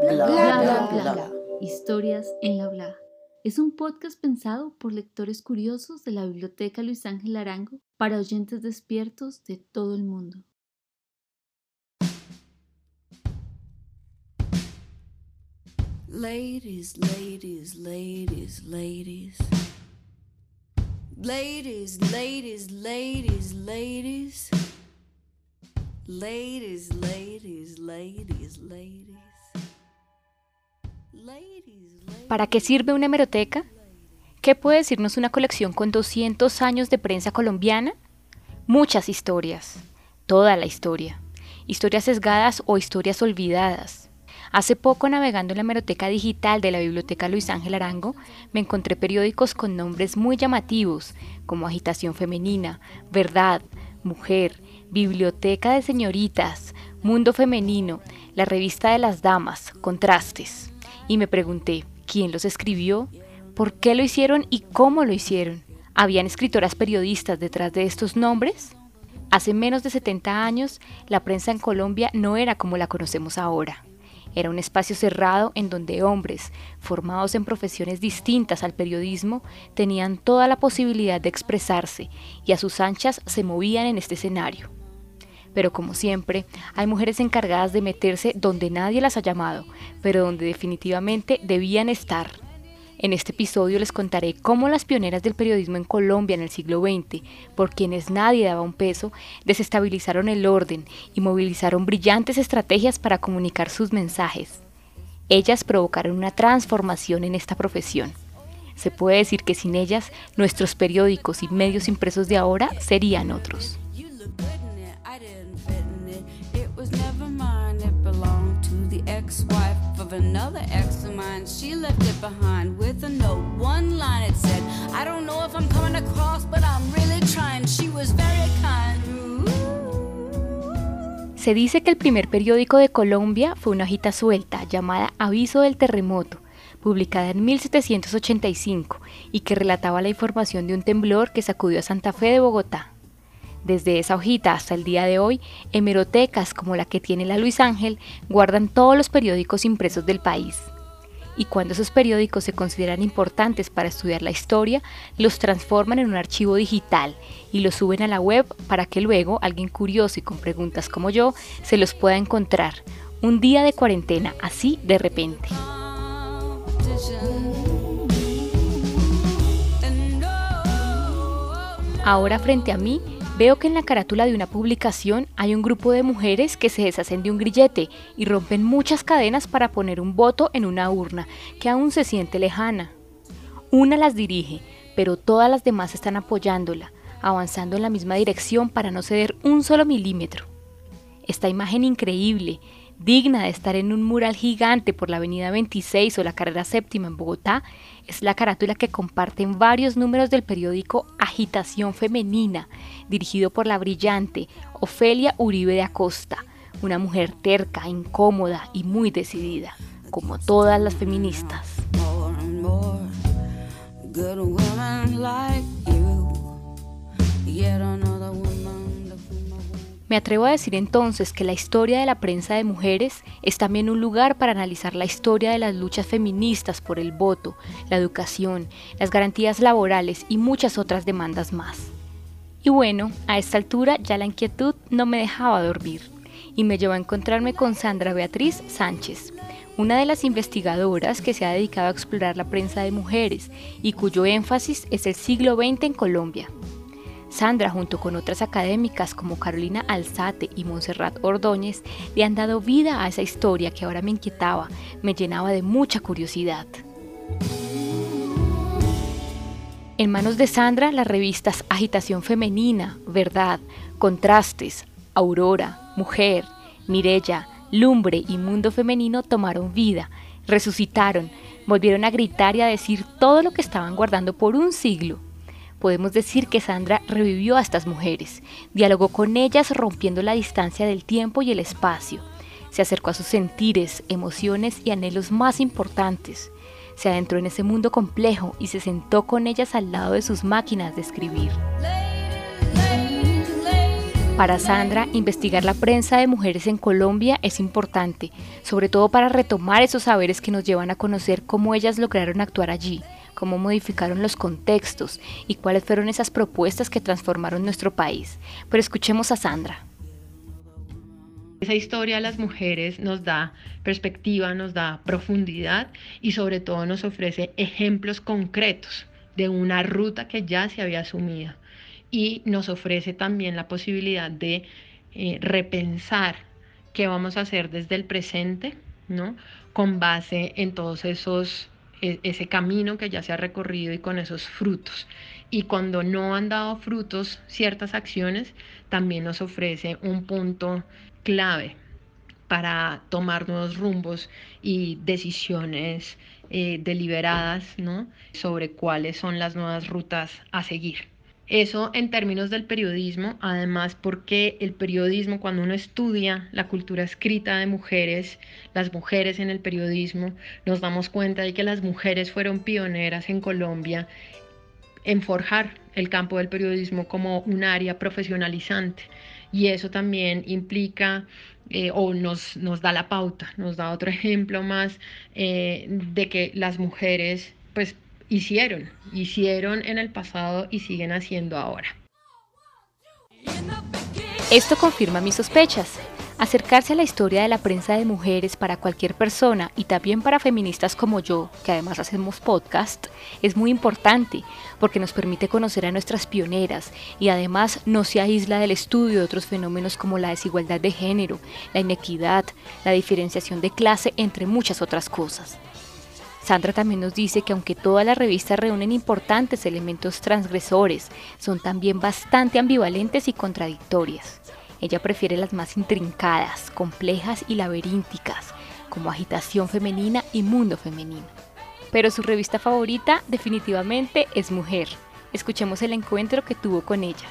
Bla bla bla Historias en la bla. Es un podcast pensado por lectores curiosos de la Biblioteca Luis Ángel Arango para oyentes despiertos de todo el mundo. Ladies, ladies, ladies, ladies. Ladies, ladies, ladies, ladies. Ladies, ladies, ladies, ladies. ¿Para qué sirve una hemeroteca? ¿Qué puede decirnos una colección con 200 años de prensa colombiana? Muchas historias, toda la historia, historias sesgadas o historias olvidadas. Hace poco navegando en la hemeroteca digital de la Biblioteca Luis Ángel Arango, me encontré periódicos con nombres muy llamativos, como Agitación Femenina, Verdad, Mujer, Biblioteca de Señoritas, Mundo Femenino, la Revista de las Damas, Contrastes y me pregunté, ¿quién los escribió? ¿Por qué lo hicieron y cómo lo hicieron? ¿Habían escritoras periodistas detrás de estos nombres? Hace menos de 70 años, la prensa en Colombia no era como la conocemos ahora. Era un espacio cerrado en donde hombres, formados en profesiones distintas al periodismo, tenían toda la posibilidad de expresarse y a sus anchas se movían en este escenario pero como siempre, hay mujeres encargadas de meterse donde nadie las ha llamado, pero donde definitivamente debían estar. En este episodio les contaré cómo las pioneras del periodismo en Colombia en el siglo XX, por quienes nadie daba un peso, desestabilizaron el orden y movilizaron brillantes estrategias para comunicar sus mensajes. Ellas provocaron una transformación en esta profesión. Se puede decir que sin ellas, nuestros periódicos y medios impresos de ahora serían otros. Se dice que el primer periódico de Colombia fue una hojita suelta llamada Aviso del Terremoto, publicada en 1785 y que relataba la información de un temblor que sacudió a Santa Fe de Bogotá. Desde esa hojita hasta el día de hoy, hemerotecas como la que tiene la Luis Ángel guardan todos los periódicos impresos del país. Y cuando esos periódicos se consideran importantes para estudiar la historia, los transforman en un archivo digital y los suben a la web para que luego alguien curioso y con preguntas como yo se los pueda encontrar. Un día de cuarentena, así de repente. Ahora frente a mí Veo que en la carátula de una publicación hay un grupo de mujeres que se deshacen de un grillete y rompen muchas cadenas para poner un voto en una urna que aún se siente lejana. Una las dirige, pero todas las demás están apoyándola, avanzando en la misma dirección para no ceder un solo milímetro. Esta imagen increíble, digna de estar en un mural gigante por la avenida 26 o la carrera séptima en Bogotá, es la carátula que comparten varios números del periódico Agitación Femenina, dirigido por la brillante Ofelia Uribe de Acosta, una mujer terca, incómoda y muy decidida, como todas las feministas. Me atrevo a decir entonces que la historia de la prensa de mujeres es también un lugar para analizar la historia de las luchas feministas por el voto, la educación, las garantías laborales y muchas otras demandas más. Y bueno, a esta altura ya la inquietud no me dejaba dormir y me llevó a encontrarme con Sandra Beatriz Sánchez, una de las investigadoras que se ha dedicado a explorar la prensa de mujeres y cuyo énfasis es el siglo XX en Colombia. Sandra, junto con otras académicas como Carolina Alzate y Montserrat Ordóñez, le han dado vida a esa historia que ahora me inquietaba, me llenaba de mucha curiosidad. En manos de Sandra, las revistas Agitación Femenina, Verdad, Contrastes, Aurora, Mujer, Mirella, Lumbre y Mundo Femenino tomaron vida, resucitaron, volvieron a gritar y a decir todo lo que estaban guardando por un siglo podemos decir que Sandra revivió a estas mujeres, dialogó con ellas rompiendo la distancia del tiempo y el espacio, se acercó a sus sentires, emociones y anhelos más importantes, se adentró en ese mundo complejo y se sentó con ellas al lado de sus máquinas de escribir. Para Sandra, investigar la prensa de mujeres en Colombia es importante, sobre todo para retomar esos saberes que nos llevan a conocer cómo ellas lograron actuar allí, cómo modificaron los contextos y cuáles fueron esas propuestas que transformaron nuestro país. Pero escuchemos a Sandra. Esa historia de las mujeres nos da perspectiva, nos da profundidad y sobre todo nos ofrece ejemplos concretos de una ruta que ya se había asumido y nos ofrece también la posibilidad de eh, repensar qué vamos a hacer desde el presente, ¿no? Con base en todos esos, ese camino que ya se ha recorrido y con esos frutos. Y cuando no han dado frutos ciertas acciones, también nos ofrece un punto clave para tomar nuevos rumbos y decisiones eh, deliberadas ¿no? sobre cuáles son las nuevas rutas a seguir. Eso en términos del periodismo, además porque el periodismo, cuando uno estudia la cultura escrita de mujeres, las mujeres en el periodismo, nos damos cuenta de que las mujeres fueron pioneras en Colombia en forjar el campo del periodismo como un área profesionalizante. Y eso también implica eh, o nos, nos, da la pauta, nos da otro ejemplo más eh, de que las mujeres pues hicieron, hicieron en el pasado y siguen haciendo ahora. Esto confirma mis sospechas. Acercarse a la historia de la prensa de mujeres para cualquier persona y también para feministas como yo, que además hacemos podcast, es muy importante porque nos permite conocer a nuestras pioneras y además no se aísla del estudio de otros fenómenos como la desigualdad de género, la inequidad, la diferenciación de clase, entre muchas otras cosas. Sandra también nos dice que aunque todas las revistas reúnen importantes elementos transgresores, son también bastante ambivalentes y contradictorias. Ella prefiere las más intrincadas, complejas y laberínticas, como Agitación Femenina y Mundo Femenino. Pero su revista favorita definitivamente es Mujer. Escuchemos el encuentro que tuvo con ella.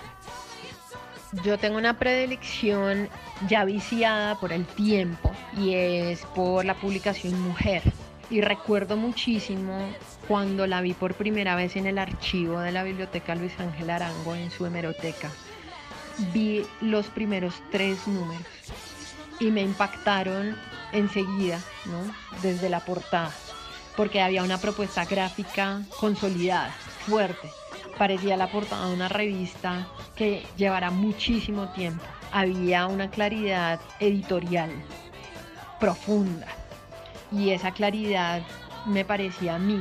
Yo tengo una predilección ya viciada por el tiempo y es por la publicación Mujer y recuerdo muchísimo cuando la vi por primera vez en el archivo de la biblioteca Luis Ángel Arango en su hemeroteca. Vi los primeros tres números y me impactaron enseguida, ¿no? Desde la portada, porque había una propuesta gráfica consolidada, fuerte. Parecía la portada de una revista que llevará muchísimo tiempo. Había una claridad editorial profunda y esa claridad me parecía a mí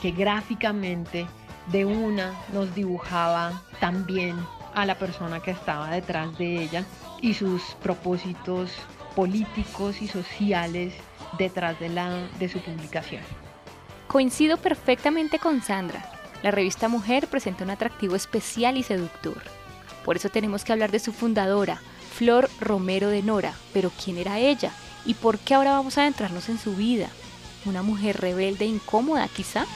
que gráficamente de una nos dibujaba también a la persona que estaba detrás de ella y sus propósitos políticos y sociales detrás de, la, de su publicación. Coincido perfectamente con Sandra. La revista Mujer presenta un atractivo especial y seductor. Por eso tenemos que hablar de su fundadora, Flor Romero de Nora. Pero ¿quién era ella? ¿Y por qué ahora vamos a adentrarnos en su vida? ¿Una mujer rebelde e incómoda quizá?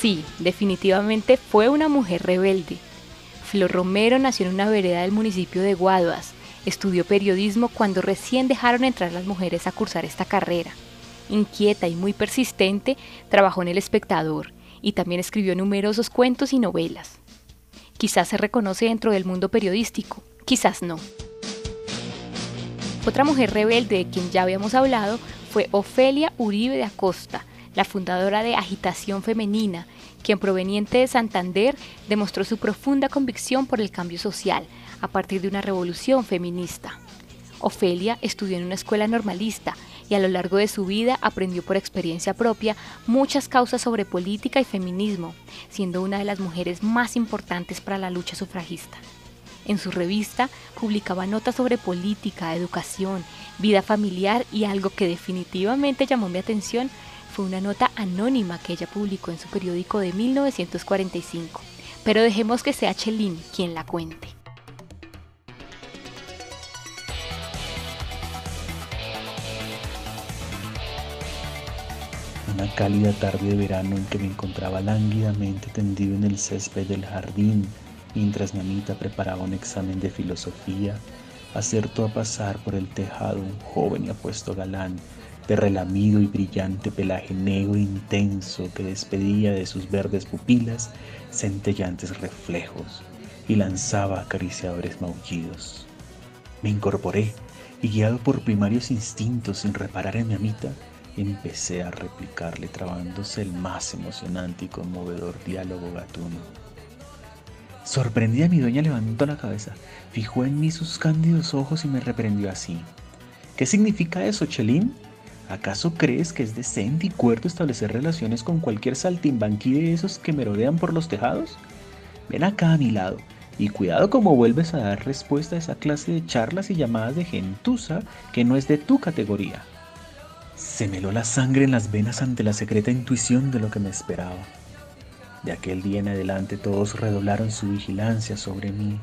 Sí, definitivamente fue una mujer rebelde. Flor Romero nació en una vereda del municipio de Guaduas. Estudió periodismo cuando recién dejaron entrar las mujeres a cursar esta carrera. Inquieta y muy persistente, trabajó en El Espectador y también escribió numerosos cuentos y novelas. Quizás se reconoce dentro del mundo periodístico, quizás no. Otra mujer rebelde de quien ya habíamos hablado fue Ofelia Uribe de Acosta, la fundadora de Agitación Femenina, quien proveniente de Santander demostró su profunda convicción por el cambio social a partir de una revolución feminista. Ofelia estudió en una escuela normalista y a lo largo de su vida aprendió por experiencia propia muchas causas sobre política y feminismo, siendo una de las mujeres más importantes para la lucha sufragista. En su revista publicaba notas sobre política, educación, vida familiar y algo que definitivamente llamó mi atención fue una nota anónima que ella publicó en su periódico de 1945. Pero dejemos que sea Chelín quien la cuente. Cálida tarde de verano en que me encontraba lánguidamente tendido en el césped del jardín mientras mi amita preparaba un examen de filosofía, acertó a pasar por el tejado un joven y apuesto galán de relamido y brillante pelaje negro intenso que despedía de sus verdes pupilas centellantes reflejos y lanzaba acariciadores maullidos. Me incorporé y guiado por primarios instintos sin reparar en mi amita, empecé a replicarle trabándose el más emocionante y conmovedor diálogo gatuno. Sorprendida mi dueña levantó la cabeza, fijó en mí sus cándidos ojos y me reprendió así. ¿Qué significa eso, Chelín? ¿Acaso crees que es decente y cuerdo establecer relaciones con cualquier saltimbanquí de esos que merodean por los tejados? Ven acá a mi lado y cuidado como vuelves a dar respuesta a esa clase de charlas y llamadas de gentuza que no es de tu categoría. Se me heló la sangre en las venas ante la secreta intuición de lo que me esperaba. De aquel día en adelante todos redoblaron su vigilancia sobre mí,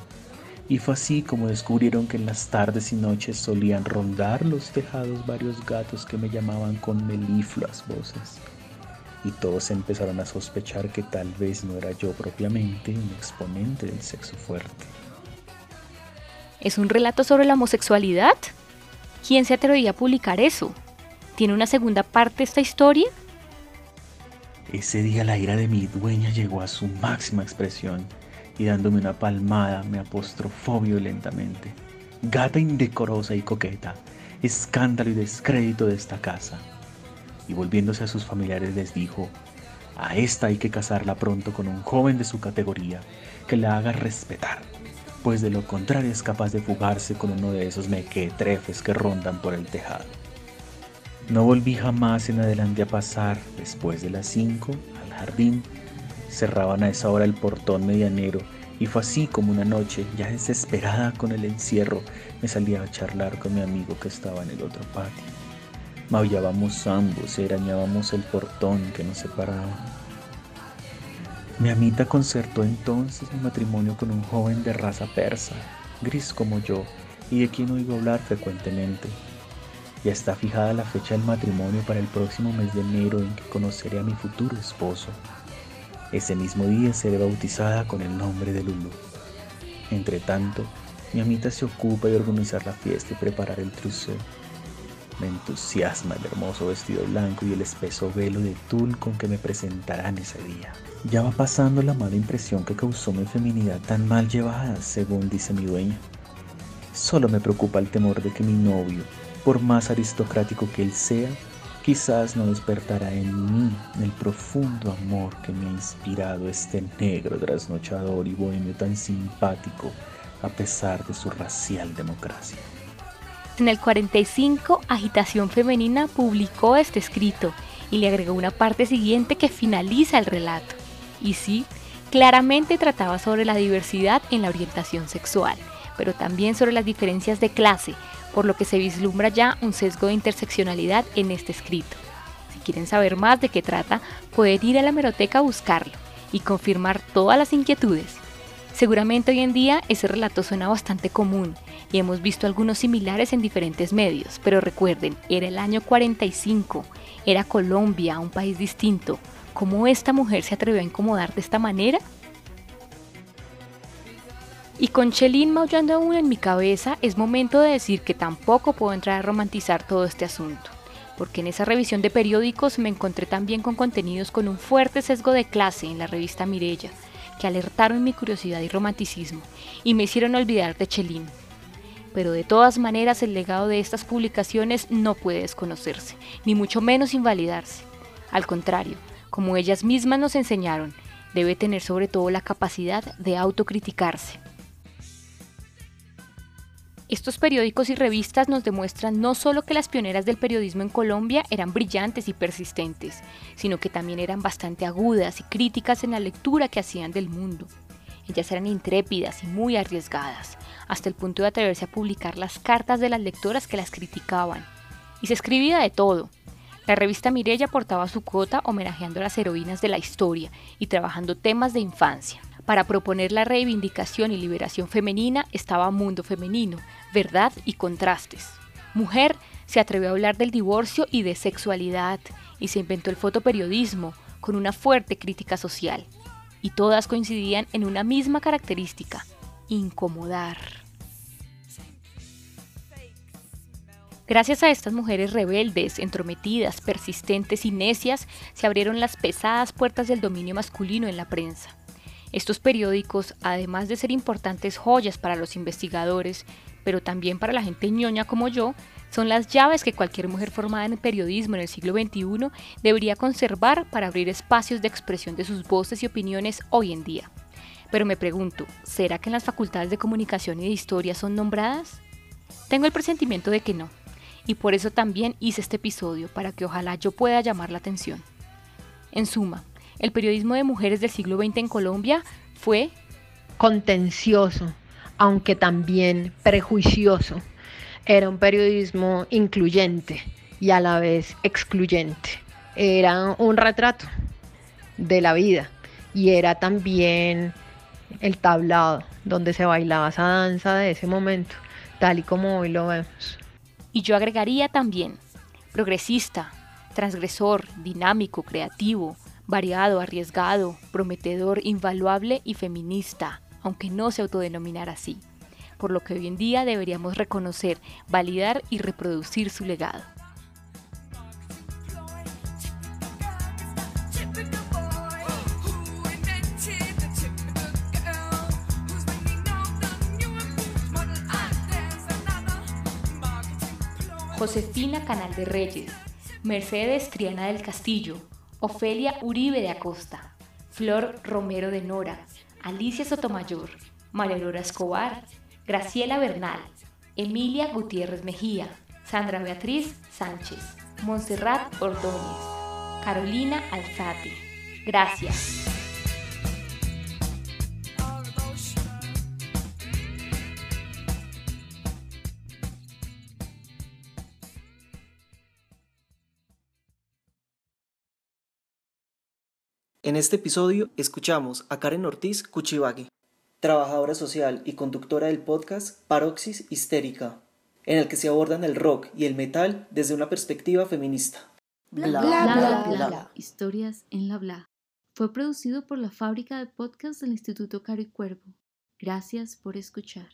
y fue así como descubrieron que en las tardes y noches solían rondar los tejados varios gatos que me llamaban con melifluas voces. Y todos empezaron a sospechar que tal vez no era yo propiamente un exponente del sexo fuerte. ¿Es un relato sobre la homosexualidad? ¿Quién se atrevía a publicar eso? ¿Tiene una segunda parte esta historia? Ese día la ira de mi dueña llegó a su máxima expresión y dándome una palmada me apostrofó violentamente. Gata indecorosa y coqueta, escándalo y descrédito de esta casa. Y volviéndose a sus familiares les dijo, a esta hay que casarla pronto con un joven de su categoría, que la haga respetar, pues de lo contrario es capaz de fugarse con uno de esos mequetrefes que rondan por el tejado. No volví jamás en adelante a pasar, después de las cinco, al jardín Cerraban a esa hora el portón medianero y fue así como una noche, ya desesperada con el encierro, me salía a charlar con mi amigo que estaba en el otro patio. Maullábamos ambos y arañábamos el portón que nos separaba. Mi amita concertó entonces mi matrimonio con un joven de raza persa, gris como yo, y de quien oigo hablar frecuentemente. Ya está fijada la fecha del matrimonio para el próximo mes de enero en que conoceré a mi futuro esposo. Ese mismo día seré bautizada con el nombre de Lulu. Entre tanto, mi amita se ocupa de organizar la fiesta y preparar el trousseau. Me entusiasma el hermoso vestido blanco y el espeso velo de tul con que me presentarán ese día. Ya va pasando la mala impresión que causó mi feminidad tan mal llevada, según dice mi dueña. Solo me preocupa el temor de que mi novio, por más aristocrático que él sea, quizás no despertará en mí el profundo amor que me ha inspirado este negro trasnochador y bohemio tan simpático a pesar de su racial democracia. En el 45, Agitación Femenina publicó este escrito y le agregó una parte siguiente que finaliza el relato. Y sí, claramente trataba sobre la diversidad en la orientación sexual, pero también sobre las diferencias de clase, por lo que se vislumbra ya un sesgo de interseccionalidad en este escrito. Si quieren saber más de qué trata, pueden ir a la meroteca a buscarlo y confirmar todas las inquietudes. Seguramente hoy en día ese relato suena bastante común y hemos visto algunos similares en diferentes medios, pero recuerden, era el año 45, era Colombia, un país distinto. ¿Cómo esta mujer se atrevió a incomodar de esta manera? Y con Chelín maullando aún en mi cabeza, es momento de decir que tampoco puedo entrar a romantizar todo este asunto, porque en esa revisión de periódicos me encontré también con contenidos con un fuerte sesgo de clase en la revista Mirella, que alertaron mi curiosidad y romanticismo, y me hicieron olvidar de Chelín. Pero de todas maneras el legado de estas publicaciones no puede desconocerse, ni mucho menos invalidarse. Al contrario, como ellas mismas nos enseñaron, debe tener sobre todo la capacidad de autocriticarse. Estos periódicos y revistas nos demuestran no solo que las pioneras del periodismo en Colombia eran brillantes y persistentes, sino que también eran bastante agudas y críticas en la lectura que hacían del mundo. Ellas eran intrépidas y muy arriesgadas, hasta el punto de atreverse a publicar las cartas de las lectoras que las criticaban. Y se escribía de todo. La revista Mirella aportaba su cuota homenajeando a las heroínas de la historia y trabajando temas de infancia. Para proponer la reivindicación y liberación femenina estaba Mundo Femenino, Verdad y Contrastes. Mujer se atrevió a hablar del divorcio y de sexualidad y se inventó el fotoperiodismo con una fuerte crítica social. Y todas coincidían en una misma característica, incomodar. Gracias a estas mujeres rebeldes, entrometidas, persistentes y necias, se abrieron las pesadas puertas del dominio masculino en la prensa. Estos periódicos, además de ser importantes joyas para los investigadores, pero también para la gente ñoña como yo, son las llaves que cualquier mujer formada en periodismo en el siglo XXI debería conservar para abrir espacios de expresión de sus voces y opiniones hoy en día. Pero me pregunto, ¿será que en las facultades de comunicación y de historia son nombradas? Tengo el presentimiento de que no y por eso también hice este episodio, para que ojalá yo pueda llamar la atención. En suma, el periodismo de mujeres del siglo XX en Colombia fue contencioso, aunque también prejuicioso. Era un periodismo incluyente y a la vez excluyente. Era un retrato de la vida y era también el tablado donde se bailaba esa danza de ese momento, tal y como hoy lo vemos. Y yo agregaría también progresista, transgresor, dinámico, creativo, variado, arriesgado, prometedor, invaluable y feminista, aunque no se autodenominara así, por lo que hoy en día deberíamos reconocer, validar y reproducir su legado. Josefina Canal de Reyes, Mercedes Triana del Castillo, Ofelia Uribe de Acosta, Flor Romero de Nora, Alicia Sotomayor, María Aurora Escobar, Graciela Bernal, Emilia Gutiérrez Mejía, Sandra Beatriz Sánchez, Montserrat Ordóñez, Carolina Alzate. Gracias. En este episodio escuchamos a Karen Ortiz Cuchivague, trabajadora social y conductora del podcast Paroxis Histérica, en el que se abordan el rock y el metal desde una perspectiva feminista. Bla bla bla bla. Historias en la bla. Fue producido por la fábrica de podcast del Instituto Caro y Cuervo. Gracias por escuchar.